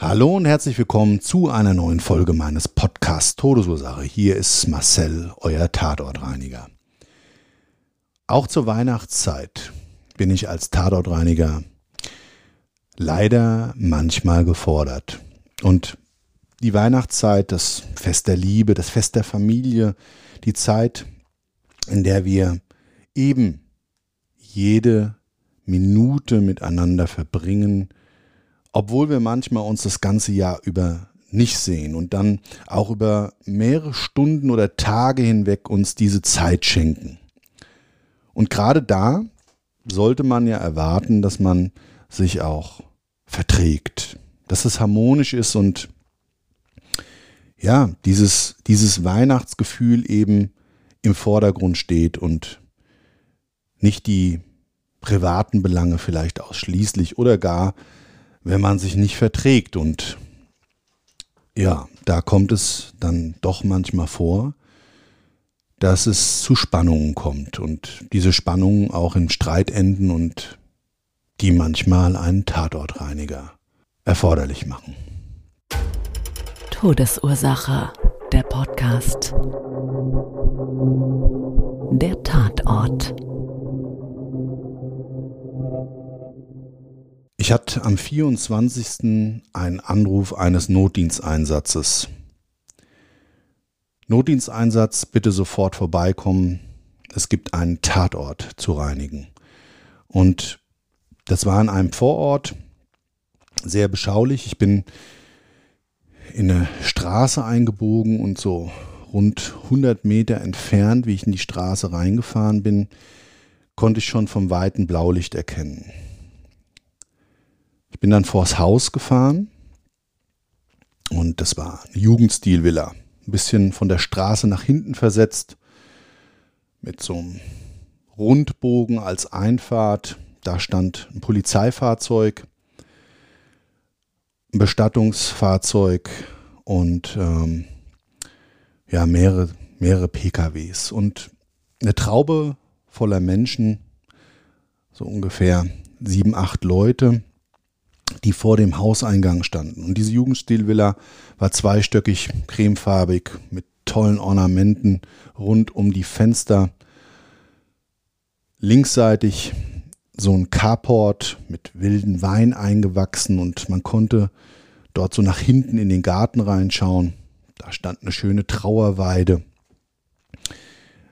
Hallo und herzlich willkommen zu einer neuen Folge meines Podcasts Todesursache. Hier ist Marcel, euer Tatortreiniger. Auch zur Weihnachtszeit bin ich als Tatortreiniger leider manchmal gefordert. Und die Weihnachtszeit, das Fest der Liebe, das Fest der Familie, die Zeit, in der wir eben jede Minute miteinander verbringen, obwohl wir manchmal uns das ganze Jahr über nicht sehen und dann auch über mehrere Stunden oder Tage hinweg uns diese Zeit schenken. Und gerade da sollte man ja erwarten, dass man sich auch verträgt, dass es harmonisch ist und ja, dieses, dieses Weihnachtsgefühl eben im Vordergrund steht und nicht die privaten Belange vielleicht ausschließlich oder gar wenn man sich nicht verträgt. Und ja, da kommt es dann doch manchmal vor, dass es zu Spannungen kommt und diese Spannungen auch in Streit enden und die manchmal einen Tatortreiniger erforderlich machen. Todesursache. Der Podcast. Der Tatort. Ich hatte am 24. einen Anruf eines Notdiensteinsatzes. Notdiensteinsatz, bitte sofort vorbeikommen. Es gibt einen Tatort zu reinigen. Und das war in einem Vorort, sehr beschaulich. Ich bin in eine Straße eingebogen und so rund 100 Meter entfernt, wie ich in die Straße reingefahren bin, konnte ich schon vom weiten Blaulicht erkennen. Ich bin dann vors Haus gefahren und das war eine Jugendstilvilla. Ein bisschen von der Straße nach hinten versetzt, mit so einem Rundbogen als Einfahrt. Da stand ein Polizeifahrzeug, ein Bestattungsfahrzeug und ähm, ja, mehrere, mehrere PKWs und eine Traube voller Menschen, so ungefähr sieben, acht Leute die vor dem Hauseingang standen. Und diese Jugendstilvilla war zweistöckig, cremefarbig, mit tollen Ornamenten rund um die Fenster. Linksseitig so ein Carport mit wilden Wein eingewachsen und man konnte dort so nach hinten in den Garten reinschauen. Da stand eine schöne Trauerweide.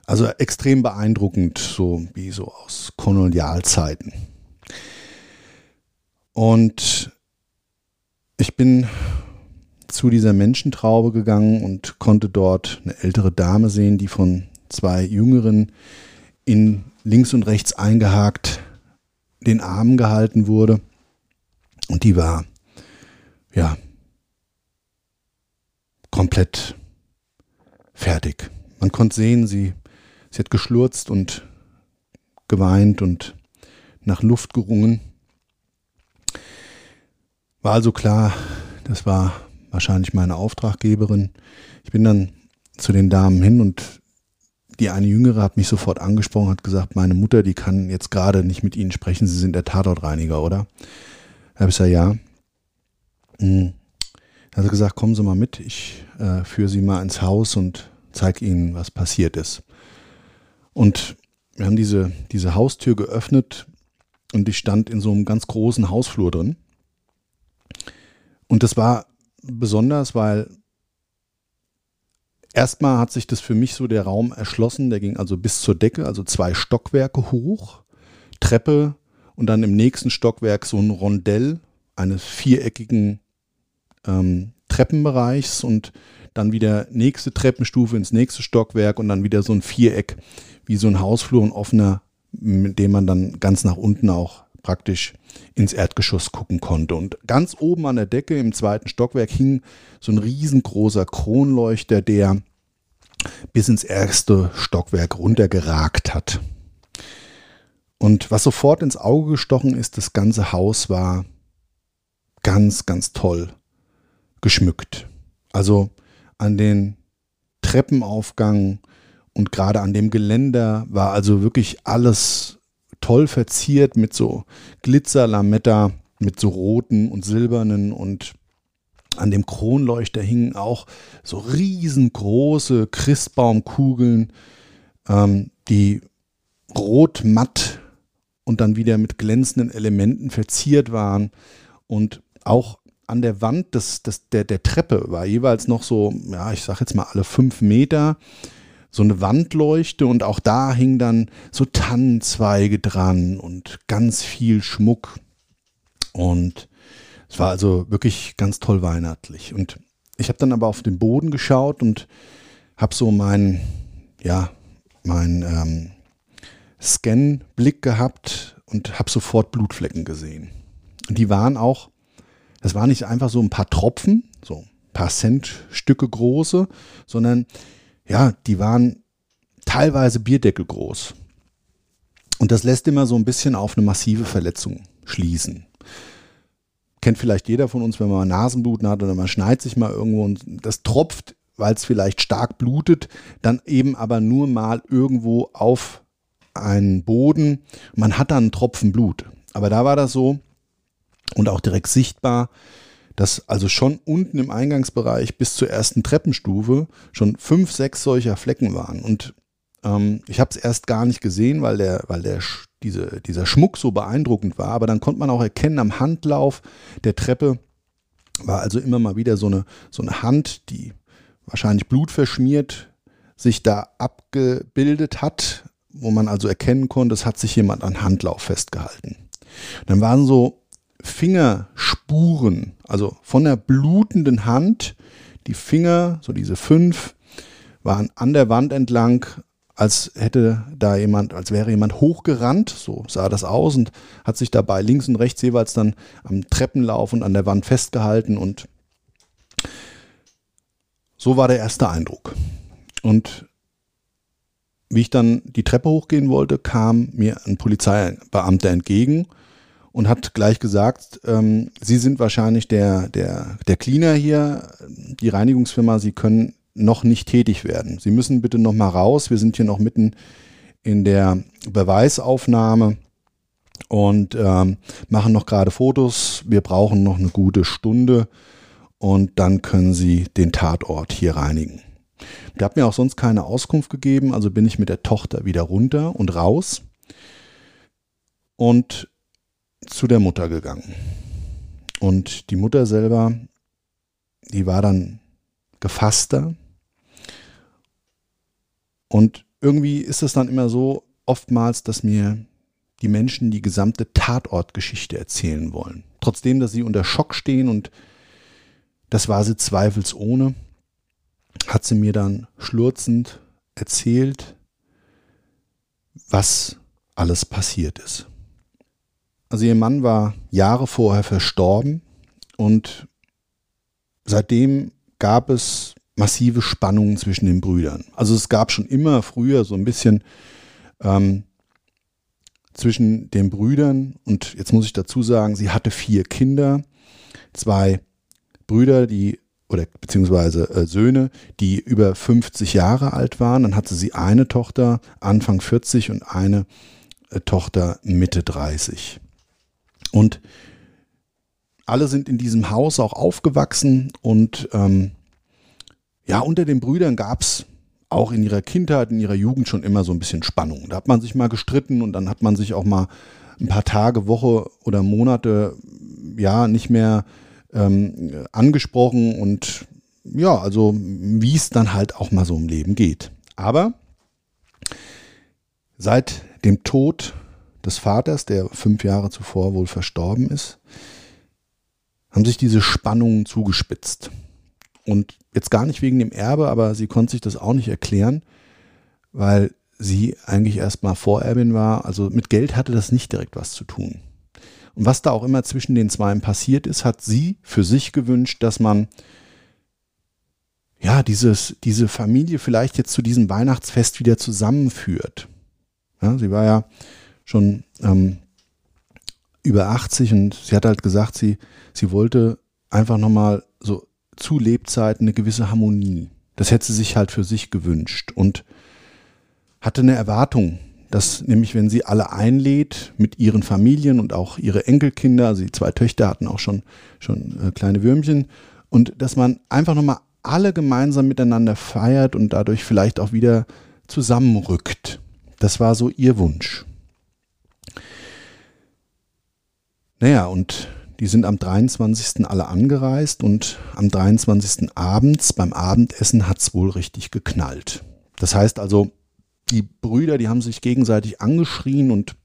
Also extrem beeindruckend, so wie so aus Kolonialzeiten. Und ich bin zu dieser Menschentraube gegangen und konnte dort eine ältere Dame sehen, die von zwei Jüngeren in links und rechts eingehakt den Armen gehalten wurde. Und die war, ja, komplett fertig. Man konnte sehen, sie, sie hat geschlurzt und geweint und nach Luft gerungen. War also klar, das war wahrscheinlich meine Auftraggeberin. Ich bin dann zu den Damen hin und die eine Jüngere hat mich sofort angesprochen, hat gesagt, meine Mutter, die kann jetzt gerade nicht mit Ihnen sprechen, Sie sind der Tatortreiniger, oder? Da habe ich gesagt, ja. Hm. Er hat gesagt, kommen Sie mal mit, ich äh, führe Sie mal ins Haus und zeige Ihnen, was passiert ist. Und wir haben diese, diese Haustür geöffnet und ich stand in so einem ganz großen Hausflur drin. Und das war besonders, weil erstmal hat sich das für mich so der Raum erschlossen, der ging also bis zur Decke, also zwei Stockwerke hoch, Treppe und dann im nächsten Stockwerk so ein Rondell eines viereckigen ähm, Treppenbereichs und dann wieder nächste Treppenstufe ins nächste Stockwerk und dann wieder so ein Viereck, wie so ein Hausflur, ein offener, mit dem man dann ganz nach unten auch praktisch ins Erdgeschoss gucken konnte. Und ganz oben an der Decke im zweiten Stockwerk hing so ein riesengroßer Kronleuchter, der bis ins erste Stockwerk runtergeragt hat. Und was sofort ins Auge gestochen ist, das ganze Haus war ganz, ganz toll geschmückt. Also an den Treppenaufgang und gerade an dem Geländer war also wirklich alles toll verziert mit so Glitzerlametta, mit so roten und silbernen und an dem Kronleuchter hingen auch so riesengroße Christbaumkugeln, ähm, die rot matt und dann wieder mit glänzenden Elementen verziert waren und auch an der Wand des, des, der, der Treppe war jeweils noch so, ja, ich sag jetzt mal alle fünf Meter, so eine Wandleuchte und auch da hing dann so Tannenzweige dran und ganz viel Schmuck. Und es war also wirklich ganz toll weihnachtlich. Und ich habe dann aber auf den Boden geschaut und habe so meinen, ja, meinen ähm, Scan-Blick gehabt und habe sofort Blutflecken gesehen. Und die waren auch das waren nicht einfach so ein paar Tropfen, so ein paar Centstücke große, sondern ja, die waren teilweise Bierdeckel groß. Und das lässt immer so ein bisschen auf eine massive Verletzung schließen. Kennt vielleicht jeder von uns, wenn man Nasenbluten hat oder man schneidet sich mal irgendwo und das tropft, weil es vielleicht stark blutet, dann eben aber nur mal irgendwo auf einen Boden. Man hat dann einen Tropfen Blut. Aber da war das so, und auch direkt sichtbar, dass also schon unten im Eingangsbereich bis zur ersten Treppenstufe schon fünf, sechs solcher Flecken waren. Und ähm, ich habe es erst gar nicht gesehen, weil der, weil der diese, dieser Schmuck so beeindruckend war. Aber dann konnte man auch erkennen am Handlauf der Treppe war also immer mal wieder so eine, so eine Hand, die wahrscheinlich blutverschmiert sich da abgebildet hat, wo man also erkennen konnte, es hat sich jemand an Handlauf festgehalten. Dann waren so Fingerspuren, also von der blutenden Hand, die Finger, so diese fünf, waren an der Wand entlang, als hätte da jemand, als wäre jemand hochgerannt, so sah das aus und hat sich dabei links und rechts jeweils dann am Treppenlauf und an der Wand festgehalten und so war der erste Eindruck. Und wie ich dann die Treppe hochgehen wollte, kam mir ein Polizeibeamter entgegen und hat gleich gesagt, ähm, Sie sind wahrscheinlich der, der, der Cleaner hier, die Reinigungsfirma, Sie können noch nicht tätig werden. Sie müssen bitte noch mal raus. Wir sind hier noch mitten in der Beweisaufnahme und ähm, machen noch gerade Fotos. Wir brauchen noch eine gute Stunde und dann können Sie den Tatort hier reinigen. Der hat mir auch sonst keine Auskunft gegeben, also bin ich mit der Tochter wieder runter und raus. Und zu der Mutter gegangen. Und die Mutter selber, die war dann gefasster. Und irgendwie ist es dann immer so, oftmals, dass mir die Menschen die gesamte Tatortgeschichte erzählen wollen. Trotzdem, dass sie unter Schock stehen und das war sie zweifelsohne, hat sie mir dann schlurzend erzählt, was alles passiert ist. Also ihr Mann war Jahre vorher verstorben und seitdem gab es massive Spannungen zwischen den Brüdern. Also es gab schon immer früher so ein bisschen ähm, zwischen den Brüdern und jetzt muss ich dazu sagen, sie hatte vier Kinder, zwei Brüder, die oder beziehungsweise äh, Söhne, die über 50 Jahre alt waren. Dann hatte sie eine Tochter Anfang 40 und eine äh, Tochter Mitte 30. Und alle sind in diesem Haus auch aufgewachsen und ähm, ja, unter den Brüdern gab es auch in ihrer Kindheit, in ihrer Jugend schon immer so ein bisschen Spannung. Da hat man sich mal gestritten und dann hat man sich auch mal ein paar Tage, Woche oder Monate ja nicht mehr ähm, angesprochen und ja, also wie es dann halt auch mal so im Leben geht. Aber seit dem Tod des Vaters, der fünf Jahre zuvor wohl verstorben ist, haben sich diese Spannungen zugespitzt. Und jetzt gar nicht wegen dem Erbe, aber sie konnte sich das auch nicht erklären, weil sie eigentlich erstmal Vorerbin war. Also mit Geld hatte das nicht direkt was zu tun. Und was da auch immer zwischen den Zweien passiert ist, hat sie für sich gewünscht, dass man ja dieses, diese Familie vielleicht jetzt zu diesem Weihnachtsfest wieder zusammenführt. Ja, sie war ja schon ähm, über 80 und sie hat halt gesagt, sie, sie wollte einfach nochmal so zu Lebzeiten eine gewisse Harmonie. Das hätte sie sich halt für sich gewünscht und hatte eine Erwartung, dass nämlich, wenn sie alle einlädt mit ihren Familien und auch ihre Enkelkinder, also die zwei Töchter hatten auch schon, schon äh, kleine Würmchen, und dass man einfach nochmal alle gemeinsam miteinander feiert und dadurch vielleicht auch wieder zusammenrückt. Das war so ihr Wunsch. Naja, und die sind am 23. alle angereist und am 23. abends beim Abendessen hat es wohl richtig geknallt. Das heißt also, die Brüder, die haben sich gegenseitig angeschrien und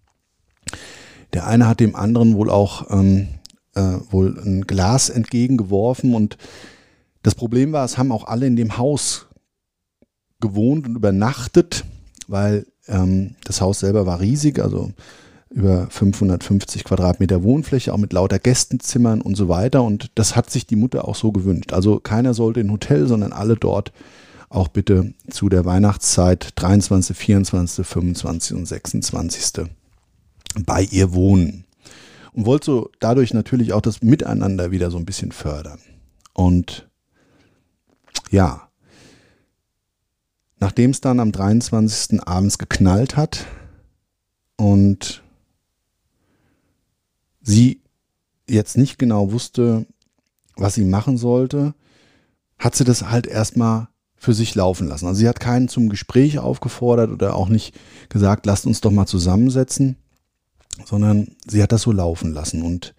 der eine hat dem anderen wohl auch ähm, äh, wohl ein Glas entgegengeworfen und das Problem war, es haben auch alle in dem Haus gewohnt und übernachtet, weil ähm, das Haus selber war riesig, also über 550 Quadratmeter Wohnfläche, auch mit lauter Gästenzimmern und so weiter. Und das hat sich die Mutter auch so gewünscht. Also keiner sollte in Hotel, sondern alle dort auch bitte zu der Weihnachtszeit 23., 24., 25. und 26. bei ihr wohnen. Und wollte so dadurch natürlich auch das Miteinander wieder so ein bisschen fördern. Und ja, nachdem es dann am 23. abends geknallt hat und sie jetzt nicht genau wusste, was sie machen sollte, hat sie das halt erstmal für sich laufen lassen. Also sie hat keinen zum Gespräch aufgefordert oder auch nicht gesagt, lasst uns doch mal zusammensetzen, sondern sie hat das so laufen lassen. Und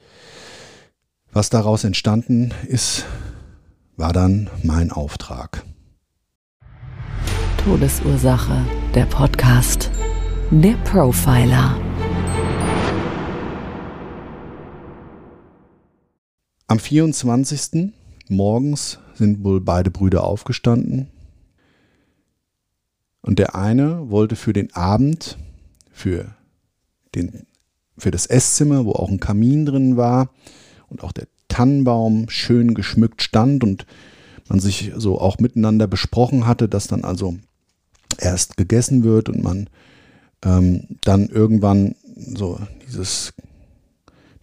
was daraus entstanden ist, war dann mein Auftrag. Todesursache, der Podcast. Der Profiler. Am 24. morgens sind wohl beide Brüder aufgestanden. Und der eine wollte für den Abend, für, den, für das Esszimmer, wo auch ein Kamin drin war und auch der Tannenbaum schön geschmückt stand und man sich so auch miteinander besprochen hatte, dass dann also erst gegessen wird und man ähm, dann irgendwann so dieses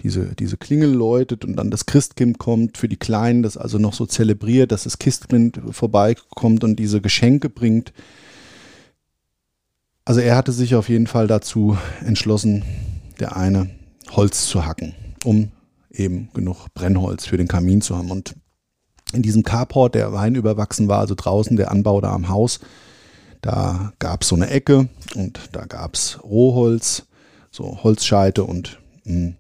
diese, diese Klingel läutet und dann das Christkind kommt für die Kleinen, das also noch so zelebriert, dass das Christkind vorbeikommt und diese Geschenke bringt. Also er hatte sich auf jeden Fall dazu entschlossen, der eine Holz zu hacken, um eben genug Brennholz für den Kamin zu haben. Und in diesem Carport, der Wein überwachsen war, also draußen der Anbau da am Haus, da gab es so eine Ecke und da gab es Rohholz, so Holzscheite und mh, hm,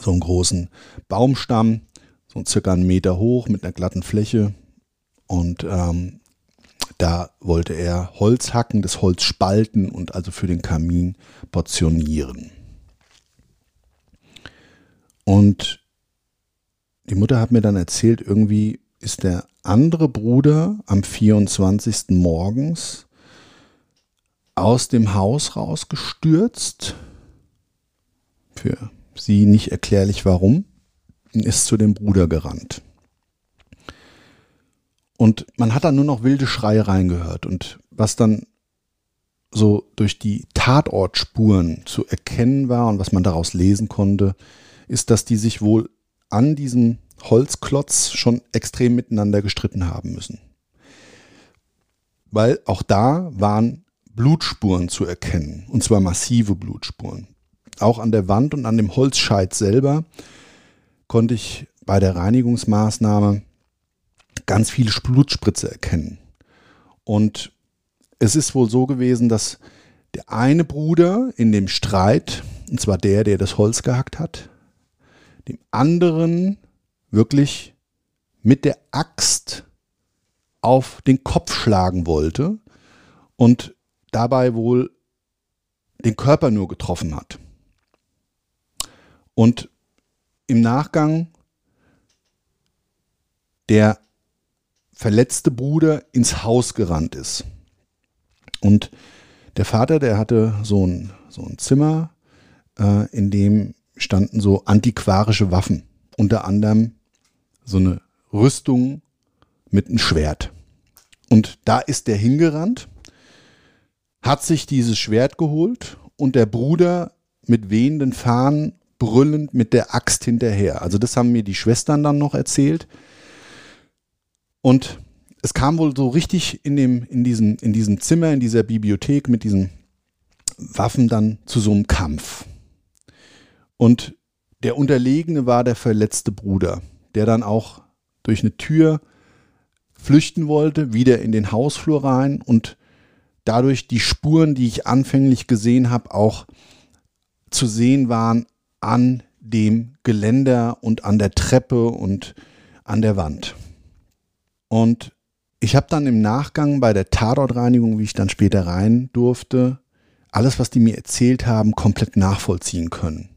so einen großen Baumstamm, so circa einen Meter hoch mit einer glatten Fläche. Und ähm, da wollte er Holz hacken, das Holz spalten und also für den Kamin portionieren. Und die Mutter hat mir dann erzählt, irgendwie ist der andere Bruder am 24. morgens aus dem Haus rausgestürzt für sie nicht erklärlich warum, ist zu dem Bruder gerannt. Und man hat dann nur noch wilde Schreie reingehört. Und was dann so durch die Tatortspuren zu erkennen war und was man daraus lesen konnte, ist, dass die sich wohl an diesem Holzklotz schon extrem miteinander gestritten haben müssen. Weil auch da waren Blutspuren zu erkennen, und zwar massive Blutspuren auch an der Wand und an dem Holzscheit selber. konnte ich bei der Reinigungsmaßnahme ganz viele Blutspritze erkennen. Und es ist wohl so gewesen, dass der eine Bruder in dem Streit, und zwar der, der das Holz gehackt hat, dem anderen wirklich mit der Axt auf den Kopf schlagen wollte und dabei wohl den Körper nur getroffen hat. Und im Nachgang der verletzte Bruder ins Haus gerannt ist. Und der Vater, der hatte so ein, so ein Zimmer, äh, in dem standen so antiquarische Waffen. Unter anderem so eine Rüstung mit einem Schwert. Und da ist der hingerannt, hat sich dieses Schwert geholt und der Bruder mit wehenden Fahnen brüllend mit der Axt hinterher. Also das haben mir die Schwestern dann noch erzählt. Und es kam wohl so richtig in, dem, in, diesem, in diesem Zimmer, in dieser Bibliothek mit diesen Waffen dann zu so einem Kampf. Und der Unterlegene war der verletzte Bruder, der dann auch durch eine Tür flüchten wollte, wieder in den Hausflur rein und dadurch die Spuren, die ich anfänglich gesehen habe, auch zu sehen waren an dem Geländer und an der Treppe und an der Wand. Und ich habe dann im Nachgang bei der Tatortreinigung, wie ich dann später rein durfte, alles, was die mir erzählt haben, komplett nachvollziehen können.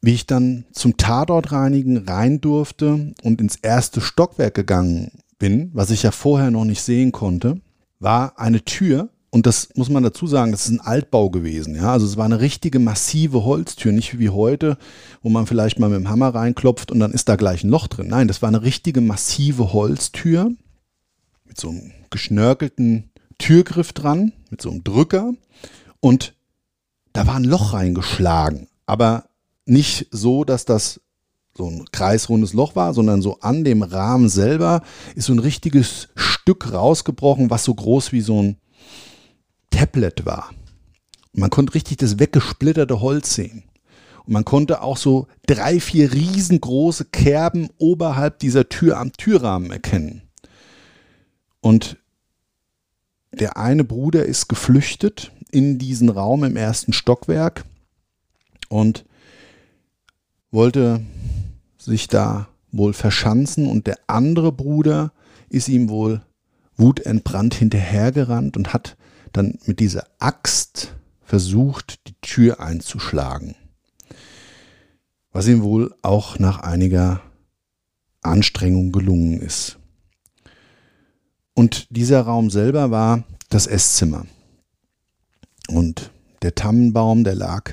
Wie ich dann zum Tatortreinigen rein durfte und ins erste Stockwerk gegangen bin, was ich ja vorher noch nicht sehen konnte, war eine Tür, und das muss man dazu sagen, das ist ein Altbau gewesen. Ja? Also es war eine richtige massive Holztür, nicht wie heute, wo man vielleicht mal mit dem Hammer reinklopft und dann ist da gleich ein Loch drin. Nein, das war eine richtige massive Holztür mit so einem geschnörkelten Türgriff dran, mit so einem Drücker. Und da war ein Loch reingeschlagen. Aber nicht so, dass das so ein kreisrundes Loch war, sondern so an dem Rahmen selber ist so ein richtiges Stück rausgebrochen, was so groß wie so ein Tablet war. Und man konnte richtig das weggesplitterte Holz sehen. Und man konnte auch so drei, vier riesengroße Kerben oberhalb dieser Tür am Türrahmen erkennen. Und der eine Bruder ist geflüchtet in diesen Raum im ersten Stockwerk und wollte sich da wohl verschanzen und der andere Bruder ist ihm wohl wutentbrannt hinterhergerannt und hat dann mit dieser Axt versucht, die Tür einzuschlagen. Was ihm wohl auch nach einiger Anstrengung gelungen ist. Und dieser Raum selber war das Esszimmer. Und der Tannenbaum, der lag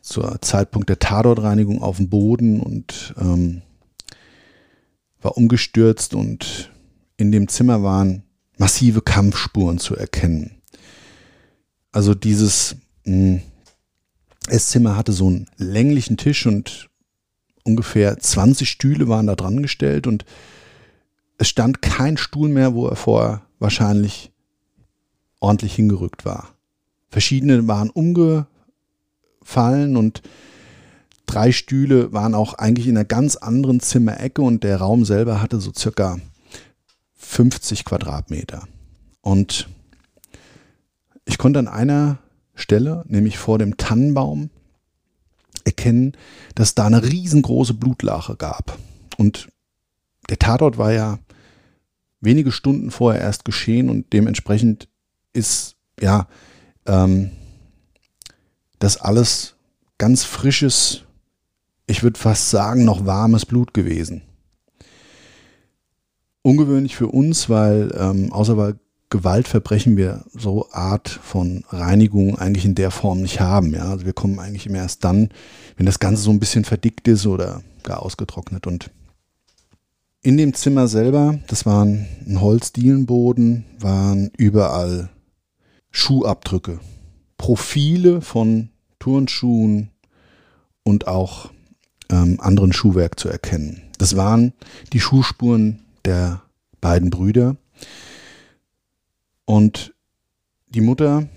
zur Zeitpunkt der Tatortreinigung auf dem Boden und ähm, war umgestürzt und in dem Zimmer waren massive Kampfspuren zu erkennen. Also dieses mh, hm, Esszimmer hatte so einen länglichen Tisch und ungefähr 20 Stühle waren da dran gestellt und es stand kein Stuhl mehr, wo er vorher wahrscheinlich ordentlich hingerückt war. Verschiedene waren umgefallen und drei Stühle waren auch eigentlich in einer ganz anderen Zimmerecke und der Raum selber hatte so circa 50 Quadratmeter. Und ich konnte an einer Stelle, nämlich vor dem Tannenbaum, erkennen, dass da eine riesengroße Blutlache gab. Und der Tatort war ja wenige Stunden vorher erst geschehen und dementsprechend ist ja ähm, das alles ganz frisches, ich würde fast sagen, noch warmes Blut gewesen ungewöhnlich für uns, weil ähm, außer bei Gewaltverbrechen wir so Art von Reinigung eigentlich in der Form nicht haben. Ja? Also wir kommen eigentlich immer erst dann, wenn das Ganze so ein bisschen verdickt ist oder gar ausgetrocknet. Und in dem Zimmer selber, das war ein Holzdielenboden, waren überall Schuhabdrücke, Profile von Turnschuhen und auch ähm, anderen Schuhwerk zu erkennen. Das waren die Schuhspuren der beiden Brüder. Und die Mutter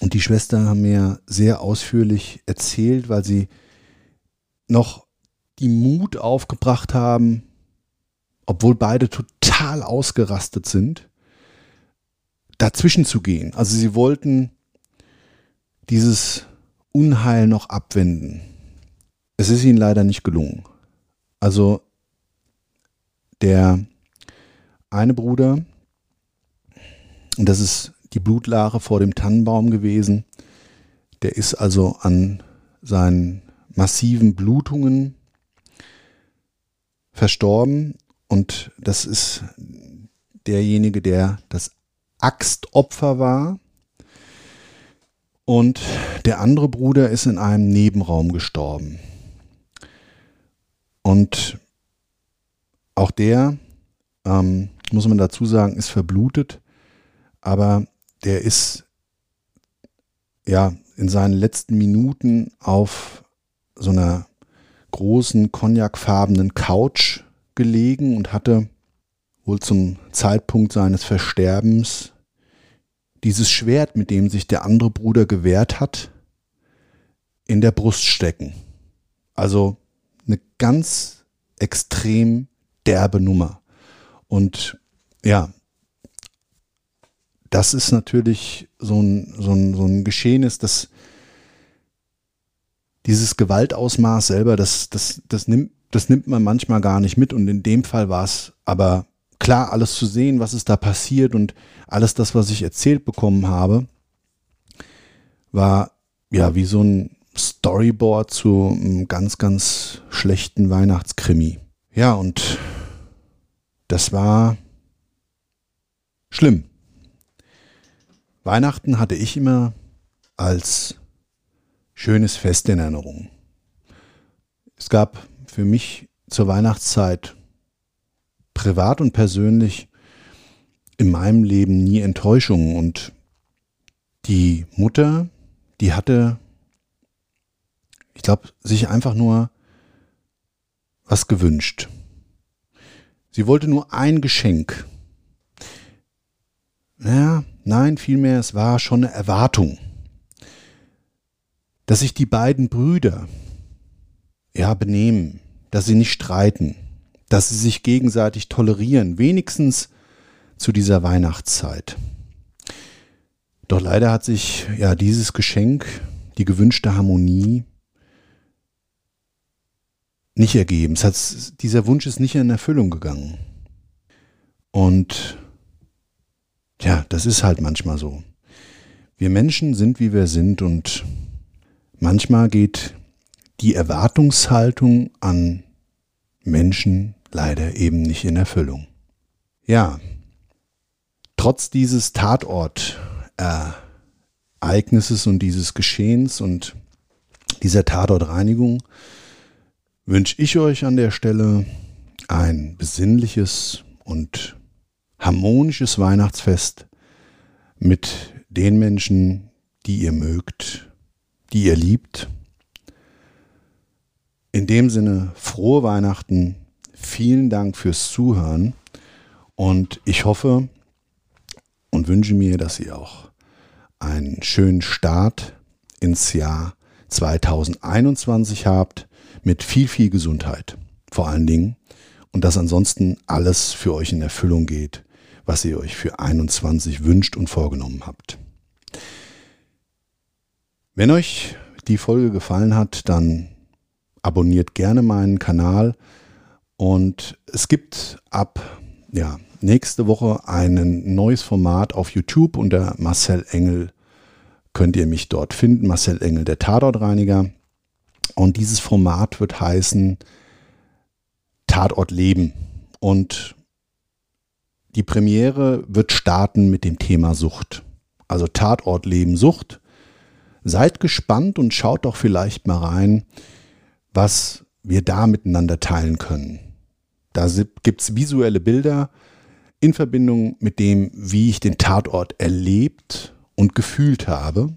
und die Schwester haben mir sehr ausführlich erzählt, weil sie noch die Mut aufgebracht haben, obwohl beide total ausgerastet sind, dazwischen zu gehen. Also sie wollten dieses Unheil noch abwenden. Es ist ihnen leider nicht gelungen. Also der eine Bruder, und das ist die Blutlache vor dem Tannenbaum gewesen, der ist also an seinen massiven Blutungen verstorben und das ist derjenige, der das Axtopfer war. Und der andere Bruder ist in einem Nebenraum gestorben. Und auch der, ähm, muss man dazu sagen, ist verblutet, aber der ist ja in seinen letzten Minuten auf so einer großen cognacfarbenen Couch gelegen und hatte wohl zum Zeitpunkt seines Versterbens dieses Schwert, mit dem sich der andere Bruder gewehrt hat, in der Brust stecken. Also eine ganz extrem derbe Nummer. Und ja, das ist natürlich so ein, so ein, so ein Geschehnis, das dieses Gewaltausmaß selber, das, das, das, nimmt, das nimmt man manchmal gar nicht mit. Und in dem Fall war es aber klar, alles zu sehen, was ist da passiert und alles das, was ich erzählt bekommen habe, war ja wie so ein Storyboard zu einem ganz, ganz schlechten Weihnachtskrimi. Ja, und das war schlimm. Weihnachten hatte ich immer als schönes Fest in Erinnerung. Es gab für mich zur Weihnachtszeit privat und persönlich in meinem Leben nie Enttäuschungen und die Mutter, die hatte, ich glaube, sich einfach nur was gewünscht. Sie wollte nur ein Geschenk. Naja, nein, vielmehr, es war schon eine Erwartung, dass sich die beiden Brüder ja benehmen, dass sie nicht streiten, dass sie sich gegenseitig tolerieren, wenigstens zu dieser Weihnachtszeit. Doch leider hat sich ja dieses Geschenk, die gewünschte Harmonie, nicht ergeben. Es hat, dieser Wunsch ist nicht in Erfüllung gegangen. Und ja, das ist halt manchmal so. Wir Menschen sind, wie wir sind und manchmal geht die Erwartungshaltung an Menschen leider eben nicht in Erfüllung. Ja, trotz dieses Tatortereignisses und dieses Geschehens und dieser Tatortreinigung wünsche ich euch an der Stelle ein besinnliches und harmonisches Weihnachtsfest mit den Menschen, die ihr mögt, die ihr liebt. In dem Sinne, frohe Weihnachten, vielen Dank fürs Zuhören. Und ich hoffe und wünsche mir, dass ihr auch einen schönen Start ins Jahr 2021 habt mit viel, viel Gesundheit vor allen Dingen und dass ansonsten alles für euch in Erfüllung geht, was ihr euch für 21 wünscht und vorgenommen habt. Wenn euch die Folge gefallen hat, dann abonniert gerne meinen Kanal und es gibt ab ja, nächste Woche ein neues Format auf YouTube unter Marcel Engel könnt ihr mich dort finden, Marcel Engel, der Tatortreiniger. Und dieses Format wird heißen Tatort Leben. Und die Premiere wird starten mit dem Thema Sucht. Also Tatort Leben Sucht. Seid gespannt und schaut doch vielleicht mal rein, was wir da miteinander teilen können. Da gibt es visuelle Bilder in Verbindung mit dem, wie ich den Tatort erlebt und gefühlt habe.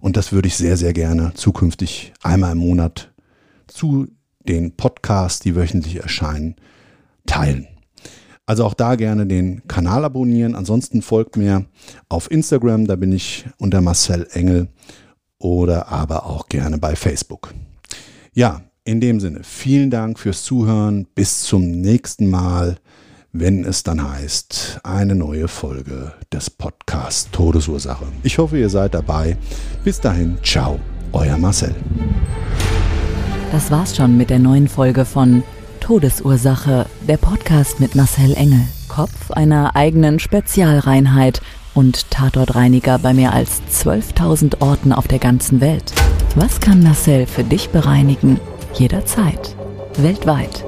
Und das würde ich sehr, sehr gerne zukünftig einmal im Monat zu den Podcasts, die wöchentlich erscheinen, teilen. Also auch da gerne den Kanal abonnieren. Ansonsten folgt mir auf Instagram, da bin ich unter Marcel Engel oder aber auch gerne bei Facebook. Ja, In dem Sinne, vielen Dank fürs Zuhören. Bis zum nächsten Mal, wenn es dann heißt, eine neue Folge des Podcasts Todesursache. Ich hoffe, ihr seid dabei. Bis dahin, ciao, euer Marcel. Das war's schon mit der neuen Folge von Todesursache, der Podcast mit Marcel Engel, Kopf einer eigenen Spezialreinheit und Tatortreiniger bei mehr als 12.000 Orten auf der ganzen Welt. Was kann Marcel für dich bereinigen? Jederzeit. Weltweit.